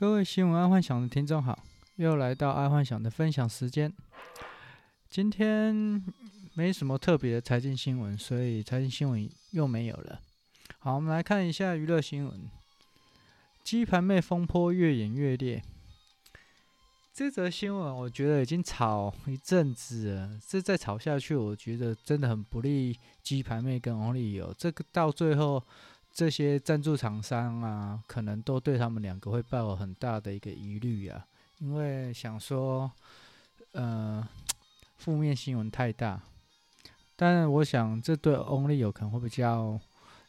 各位新闻爱幻想的听众好，又来到爱幻想的分享时间。今天没什么特别的财经新闻，所以财经新闻又没有了。好，我们来看一下娱乐新闻。鸡排妹风波越演越烈。这则新闻我觉得已经炒一阵子了，这再炒下去，我觉得真的很不利鸡排妹跟 Only 有这个到最后。这些赞助厂商啊，可能都对他们两个会抱有很大的一个疑虑啊，因为想说，呃，负面新闻太大。但我想，这对 Only 有可能会比较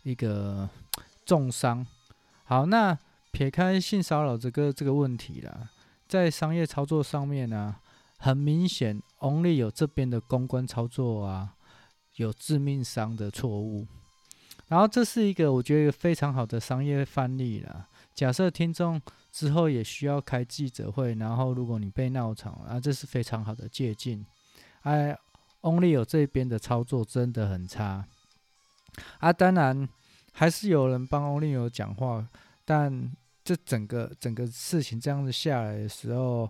一个重伤。好，那撇开性骚扰这个这个问题啦，在商业操作上面呢、啊，很明显 Only 有这边的公关操作啊，有致命伤的错误。然后这是一个我觉得非常好的商业范例了。假设听众之后也需要开记者会，然后如果你被闹场，啊，这是非常好的借鉴。哎，Only 有这边的操作真的很差。啊，当然还是有人帮 Only 有讲话，但这整个整个事情这样子下来的时候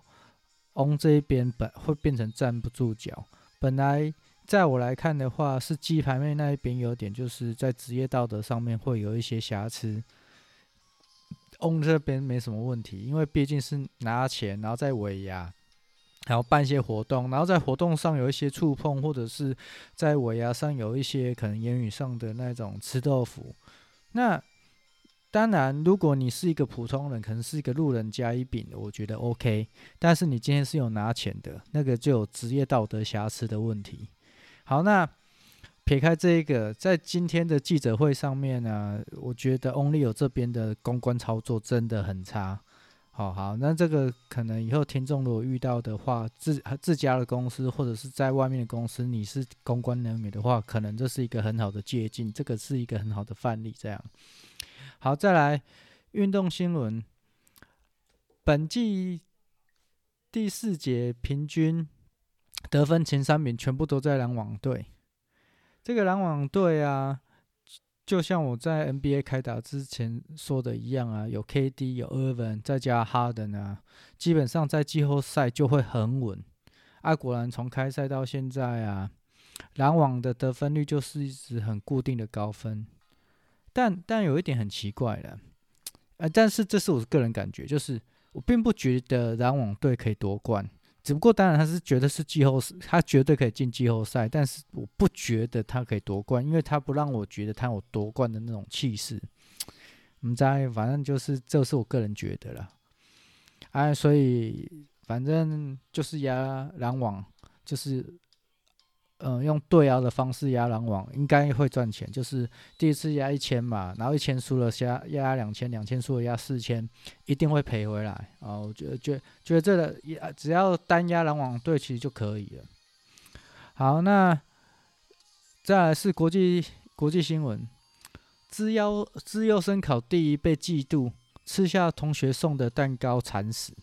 ，On 这一边本会变成站不住脚。本来。在我来看的话，是鸡排妹那一边有点，就是在职业道德上面会有一些瑕疵。On 这边没什么问题，因为毕竟是拿钱，然后在尾牙，然后办一些活动，然后在活动上有一些触碰，或者是在尾牙上有一些可能言语上的那种吃豆腐。那当然，如果你是一个普通人，可能是一个路人甲乙丙，我觉得 OK。但是你今天是有拿钱的，那个就有职业道德瑕疵的问题。好，那撇开这一个，在今天的记者会上面呢、我觉得 Only 有这边的公关操作真的很差。好好，那这个可能以后听众如果遇到的话，自自家的公司或者是在外面的公司，你是公关人员的话，可能这是一个很好的借鉴，这个是一个很好的范例。这样，好，再来运动新闻，本季第四节平均。得分前三名全部都在篮网队。这个篮网队啊，就像我在 NBA 开打之前说的一样啊，有 KD，有 Irvin，再加哈登啊，基本上在季后赛就会很稳。啊，果然从开赛到现在啊，篮网的得分率就是一直很固定的高分。但但有一点很奇怪的，呃，但是这是我个人感觉，就是我并不觉得篮网队可以夺冠。只不过，当然他是觉得是季后赛，他绝对可以进季后赛，但是我不觉得他可以夺冠，因为他不让我觉得他有夺冠的那种气势。我们在反正就是，这是我个人觉得了。哎，所以反正就是呀篮网，就是。嗯，用对押的方式压篮网应该会赚钱，就是第一次压一千嘛，然后一千输了压压两千，两千输了压四千，一定会赔回来啊！我觉得觉觉得这个压只要单压篮网队其实就可以了。好，那再来是国际国际新闻，资优资优生考第一被嫉妒，吃下同学送的蛋糕惨死。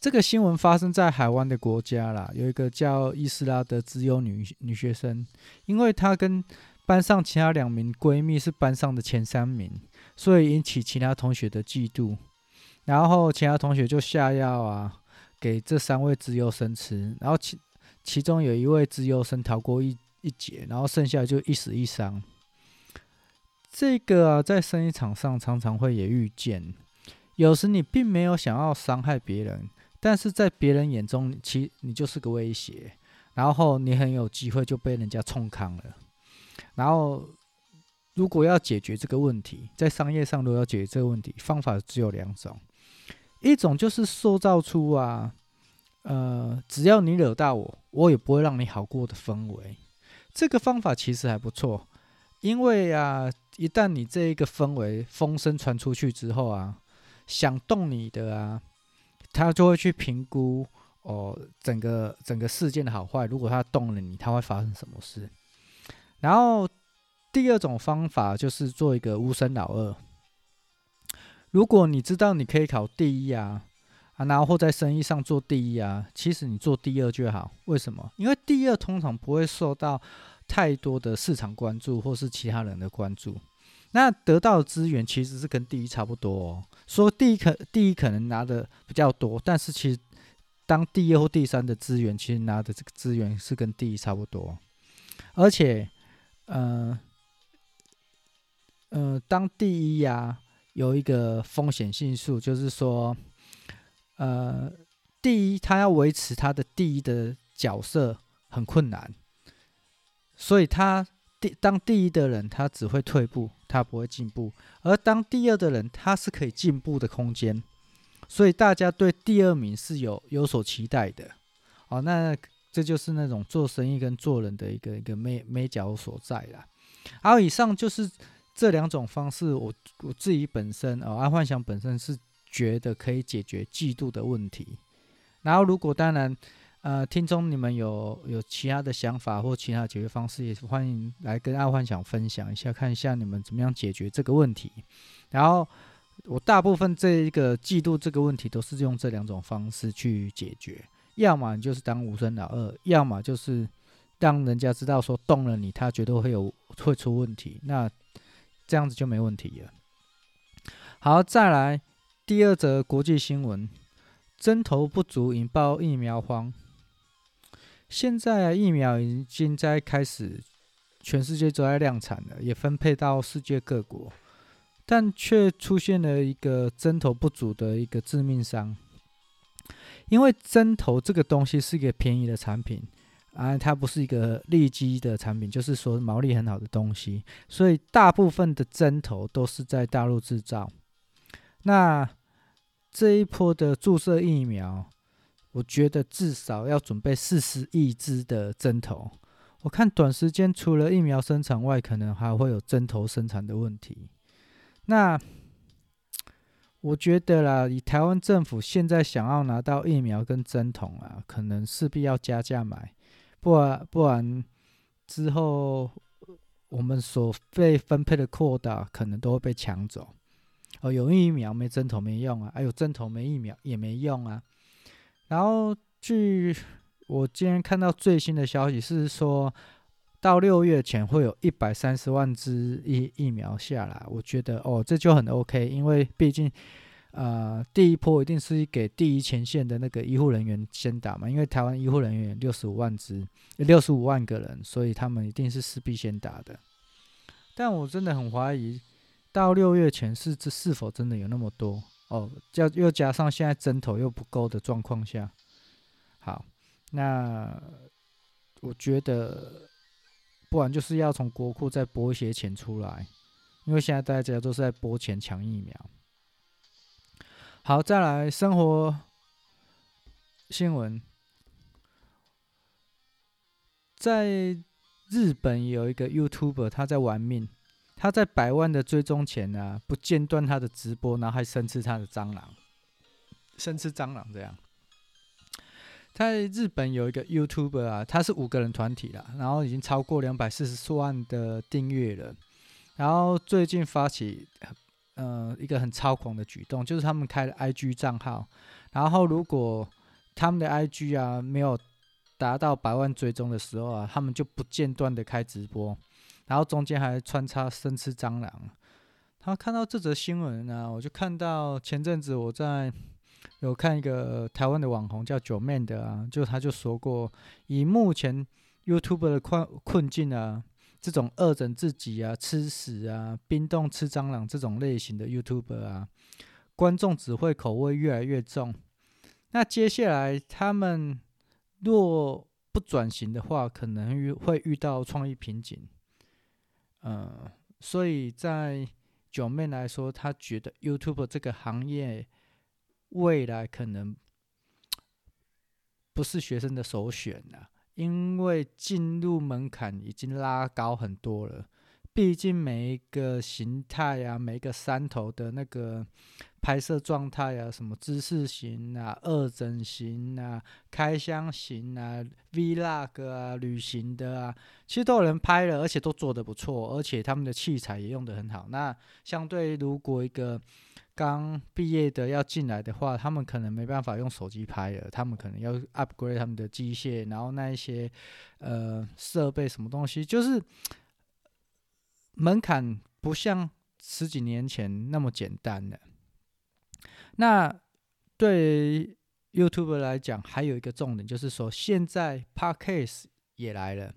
这个新闻发生在海湾的国家啦，有一个叫伊斯拉的资优女女学生，因为她跟班上其他两名闺蜜是班上的前三名，所以引起其他同学的嫉妒，然后其他同学就下药啊，给这三位资优生吃，然后其其中有一位资优生逃过一一劫，然后剩下就一死一伤。这个啊，在生意场上常常会也遇见，有时你并没有想要伤害别人。但是在别人眼中，其你就是个威胁，然后你很有机会就被人家冲康了。然后，如果要解决这个问题，在商业上如果要解决这个问题，方法只有两种，一种就是塑造出啊，呃，只要你惹到我，我也不会让你好过的氛围。这个方法其实还不错，因为啊，一旦你这一个氛围风声传出去之后啊，想动你的啊。他就会去评估哦，整个整个事件的好坏。如果他动了你，他会发生什么事？然后第二种方法就是做一个无声老二。如果你知道你可以考第一啊，啊，然后或在生意上做第一啊，其实你做第二就好。为什么？因为第二通常不会受到太多的市场关注或是其他人的关注。那得到的资源其实是跟第一差不多哦。说第一可第一可能拿的比较多，但是其实当第二或第三的资源，其实拿的这个资源是跟第一差不多，而且，呃，呃，当第一呀、有一个风险系数，就是说，呃，第一他要维持他的第一的角色很困难，所以他。第当第一的人，他只会退步，他不会进步；而当第二的人，他是可以进步的空间。所以大家对第二名是有有所期待的。哦，那这就是那种做生意跟做人的一个一个美美角所在啦。好，以上就是这两种方式我，我我自己本身哦，阿幻想本身是觉得可以解决嫉妒的问题。然后，如果当然。呃，听众，你们有有其他的想法或其他解决方式，也是欢迎来跟阿幻想分享一下，看一下你们怎么样解决这个问题。然后，我大部分这一个季度这个问题，都是用这两种方式去解决：要么你就是当无声老二，要么就是让人家知道说动了你，他绝对会有会出问题，那这样子就没问题了。好，再来第二则国际新闻：针头不足引爆疫苗荒。现在疫苗已经在开始，全世界都在量产了，也分配到世界各国，但却出现了一个针头不足的一个致命伤。因为针头这个东西是一个便宜的产品啊，它不是一个利基的产品，就是说毛利很好的东西，所以大部分的针头都是在大陆制造。那这一波的注射疫苗。我觉得至少要准备四十亿支的针头。我看短时间除了疫苗生产外，可能还会有针头生产的问题。那我觉得啦，以台湾政府现在想要拿到疫苗跟针筒啊，可能势必要加价买，不然不然之后我们所被分配的扩大可能都会被抢走。哦，有疫苗没针头没用啊，还有针头没疫苗也没用啊。然后，据我今天看到最新的消息是说，到六月前会有一百三十万支疫疫苗下来。我觉得哦，这就很 OK，因为毕竟，呃，第一波一定是给第一前线的那个医护人员先打嘛。因为台湾医护人员有六十五万支，六十五万个人，所以他们一定是势必先打的。但我真的很怀疑，到六月前是这是否真的有那么多？哦，加又加上现在针头又不够的状况下，好，那我觉得，不然就是要从国库再拨一些钱出来，因为现在大家都是在拨钱抢疫苗。好，再来生活新闻，在日本有一个 YouTuber 他在玩命。他在百万的追踪前呢、不间断他的直播，然后还生吃他的蟑螂，生吃蟑螂这样。在日本有一个 YouTuber 啊，他是五个人团体啦，然后已经超过两百四十万的订阅了。然后最近发起呃一个很超狂的举动，就是他们开了 IG 账号，然后如果他们的 IG 啊没有达到百万追踪的时候啊，他们就不间断的开直播。然后中间还穿插生吃蟑螂，他看到这则新闻呢，我就看到前阵子我在有看一个台湾的网红叫九妹的啊，就他就说过，以目前 YouTube 的困困境啊，这种恶整自己啊、吃屎啊、冰冻吃蟑螂这种类型的 YouTube 啊，观众只会口味越来越重。那接下来他们若不转型的话，可能遇会遇到创意瓶颈。嗯，所以在九妹来说，她觉得 YouTube 这个行业未来可能不是学生的首选了，因为进入门槛已经拉高很多了。毕竟每一个形态啊，每一个山头的那个拍摄状态啊，什么知识型啊、二整型啊、开箱型啊、Vlog 啊、旅行的啊，其实都有人拍了，而且都做得不错，而且他们的器材也用得很好。那相对如果一个刚毕业的要进来的话，他们可能没办法用手机拍了，他们可能要 upgrade 他们的机械，然后那一些呃设备什么东西，就是。门槛不像十几年前那么简单了。那对 YouTube 来讲，还有一个重点就是说，现在 Podcast 也来了，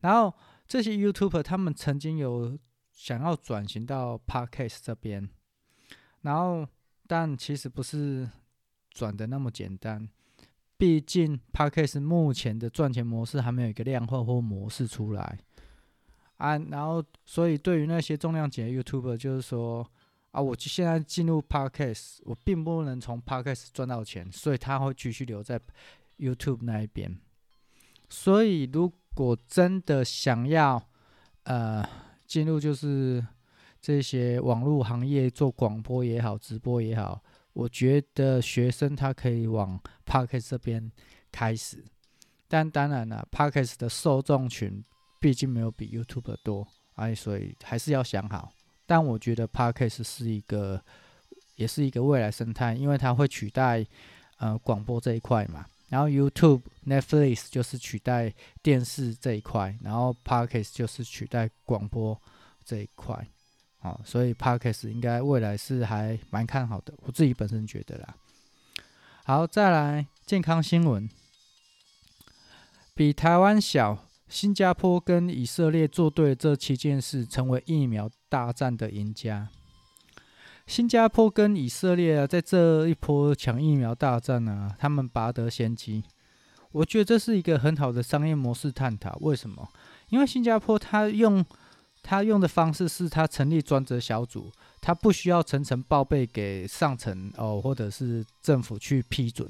然后这些 YouTuber 他们曾经有想要转型到 Podcast 这边，然后但其实不是转的那么简单。毕竟，Podcast 目前的赚钱模式还没有一个量化或模式出来啊。然后，所以对于那些重量级的 YouTuber，就是说啊，我现在进入 Podcast，我并不能从 Podcast 赚到钱，所以他会继续留在 YouTube 那一边。所以，如果真的想要呃进入就是这些网络行业做广播也好，直播也好。我觉得学生他可以往 Podcast 这边开始，但当然了，Podcast 的受众群毕竟没有比 YouTube 多，哎，所以还是要想好。但我觉得 Podcast 是一个，也是一个未来生态，因为它会取代呃广播这一块嘛。然后 YouTube、Netflix 就是取代电视这一块，然后 Podcast 就是取代广播这一块。好，所以 Podcast 应该未来是还蛮看好的，我自己本身觉得啦。好，再来健康新闻，比台湾小，新加坡跟以色列做对这七件事，成为疫苗大战的赢家。新加坡跟以色列啊，在这一波抢疫苗大战啊，他们拔得先机。我觉得这是一个很好的商业模式探讨。为什么？因为新加坡他用他用的方式是他成立专责小组，他不需要层层报备给上层哦，或者是政府去批准，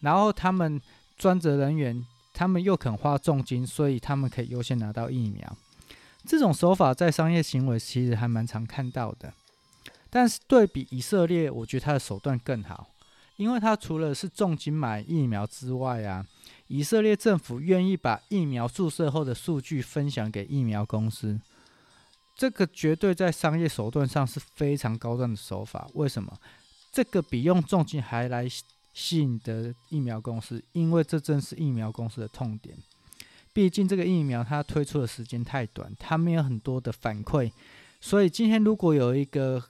然后他们专责人员他们又肯花重金，所以他们可以优先拿到疫苗。这种手法在商业行为其实还蛮常看到的，但是对比以色列，我觉得他的手段更好，因为他除了是重金买疫苗之外啊，以色列政府愿意把疫苗注射后的数据分享给疫苗公司。这个绝对在商业手段上是非常高端的手法。为什么？这个比用重金还来吸引的疫苗公司，因为这正是疫苗公司的痛点。毕竟这个疫苗它推出的时间太短，它没有很多的反馈。所以今天如果有一个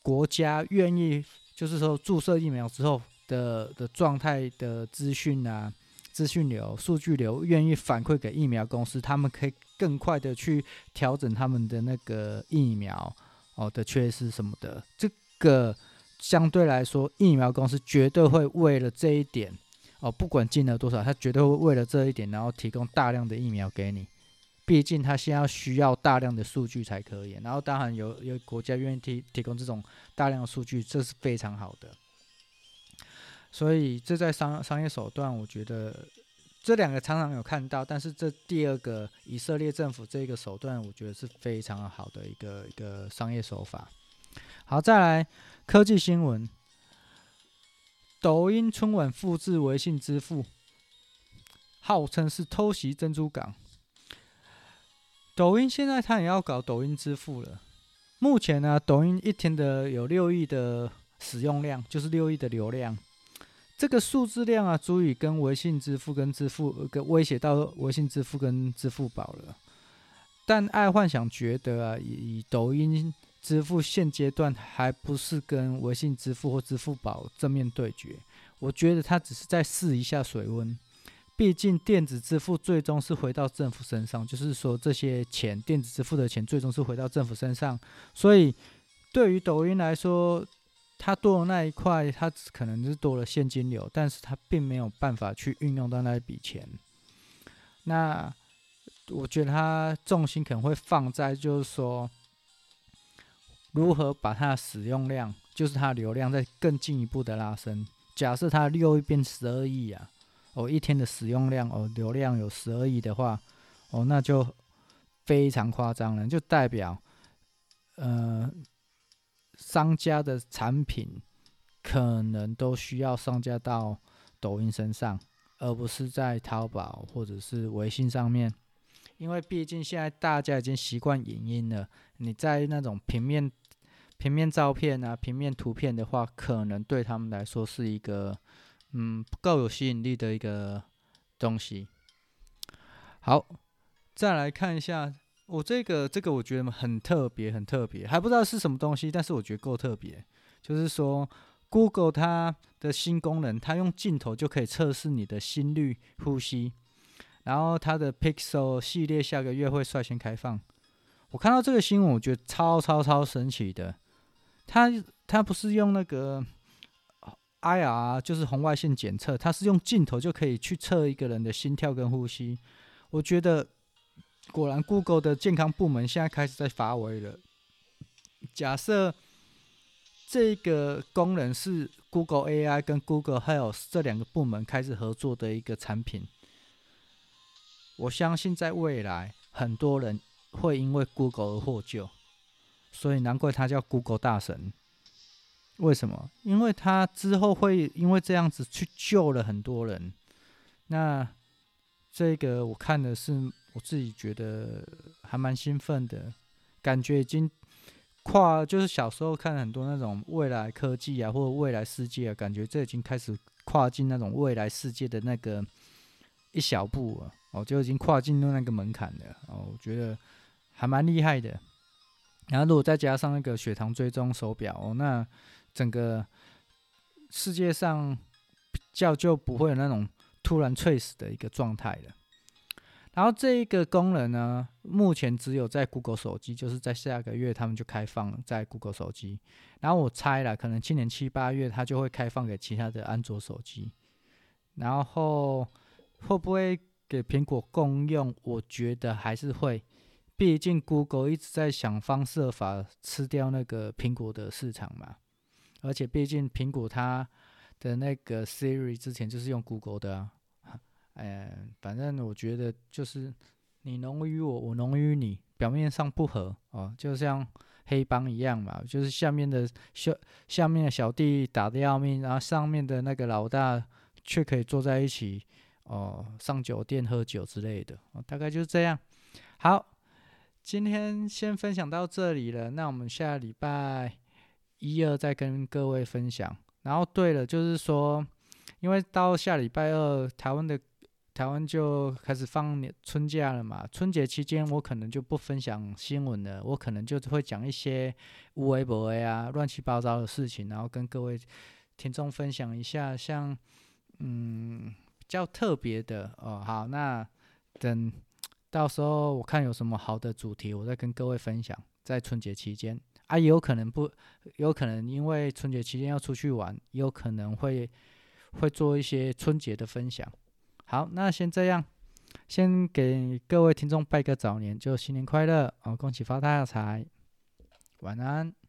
国家愿意，就是说注射疫苗之后的的状态的资讯啊。资讯流、数据流愿意反馈给疫苗公司，他们可以更快的去调整他们的那个疫苗哦的缺失什么的。这个相对来说，疫苗公司绝对会为了这一点哦，不管进了多少，他绝对会为了这一点，然后提供大量的疫苗给你。毕竟他现在需要大量的数据才可以。然后当然有有国家愿意提提供这种大量的数据，这是非常好的。所以这在商商业手段，我觉得这两个常常有看到，但是这第二个以色列政府这个手段，我觉得是非常好的一个一个商业手法。好，再来科技新闻，抖音春晚复制微信支付，号称是偷袭珍珠港。抖音现在它也要搞抖音支付了。目前呢，抖音一天的有六亿的使用量，就是六亿的流量。这个数字量啊，足以跟微信支付跟支付跟威胁到微信支付跟支付宝了。但爱幻想觉得啊，以抖音支付现阶段还不是跟微信支付或支付宝正面对决。我觉得他只是在试一下水温。毕竟电子支付最终是回到政府身上，就是说这些钱电子支付的钱最终是回到政府身上。所以对于抖音来说，它多的那一块，它可能是多了现金流，但是它并没有办法去运用到那一笔钱。那我觉得它重心可能会放在，就是说如何把它的使用量，就是它流量再更进一步的拉升。假设它六亿变十二亿啊，哦，一天的使用量哦，流量有十二亿的话，哦，那就非常夸张了，就代表，呃。商家的产品可能都需要上架到抖音身上，而不是在淘宝或者是微信上面，因为毕竟现在大家已经习惯影音了。你在那种平面、平面照片啊、平面图片的话，可能对他们来说是一个嗯不够有吸引力的一个东西。好，再来看一下。我这个这个我觉得很特别，很特别，还不知道是什么东西，但是我觉得够特别。就是说 Google 它的新功能，它用镜头就可以测试你的心率、呼吸。然后它的 Pixel 系列下个月会率先开放。我看到这个新闻，我觉得超超超神奇的。它它不是用那个 IR，就是红外线检测，它是用镜头就可以去测一个人的心跳跟呼吸。我觉得果然 Google 的健康部门现在开始在发威了。假设这个功能是 Google AI 跟 Google Health 这两个部门开始合作的一个产品。我相信在未来，很多人会因为 Google 而获救，所以难怪他叫 Google 大神。为什么？因为他之后会因为这样子去救了很多人。那这个我看的是我自己觉得还蛮兴奋的，感觉已经跨，就是小时候看很多那种未来科技啊，或者未来世界啊，感觉这已经开始跨进那种未来世界的那个一小步了。哦，就已经跨进入那个门槛了哦，我觉得还蛮厉害的。然后如果再加上那个血糖追踪手表哦，那整个世界上比较就不会有那种突然猝死的一个状态了。然后这一个功能呢，目前只有在 Google 手机，就是在下个月他们就开放了在 Google 手机。然后我猜了，可能今年七八月它就会开放给其他的安卓手机。然后会不会？给苹果共用，我觉得还是会，毕竟 Google 一直在想方设法吃掉那个苹果的市场嘛。而且毕竟苹果它的那个 Siri 之前就是用 Google 的啊，哎，反正我觉得就是你侬于我，我侬于你，表面上不合哦，就像黑帮一样嘛，就是下面的小下面的小弟打得要命，然后上面的那个老大却可以坐在一起。哦，上酒店喝酒之类的，大概就是这样。好，今天先分享到这里了。那我们下礼拜一二再跟各位分享。然后，对了，就是说，因为到下礼拜二，台湾的台湾就开始放春假了嘛。春节期间，我可能就不分享新闻了，我可能就会讲一些无微博啊、乱七八糟的事情，然后跟各位听众分享一下，像嗯。较特别的哦，好，那等到时候我看有什么好的主题，我再跟各位分享。在春节期间啊，也有可能不，有可能因为春节期间要出去玩，也有可能会会做一些春节的分享。好，那先这样，先给各位听众拜个早年，就新年快乐哦，恭喜发大财，晚安。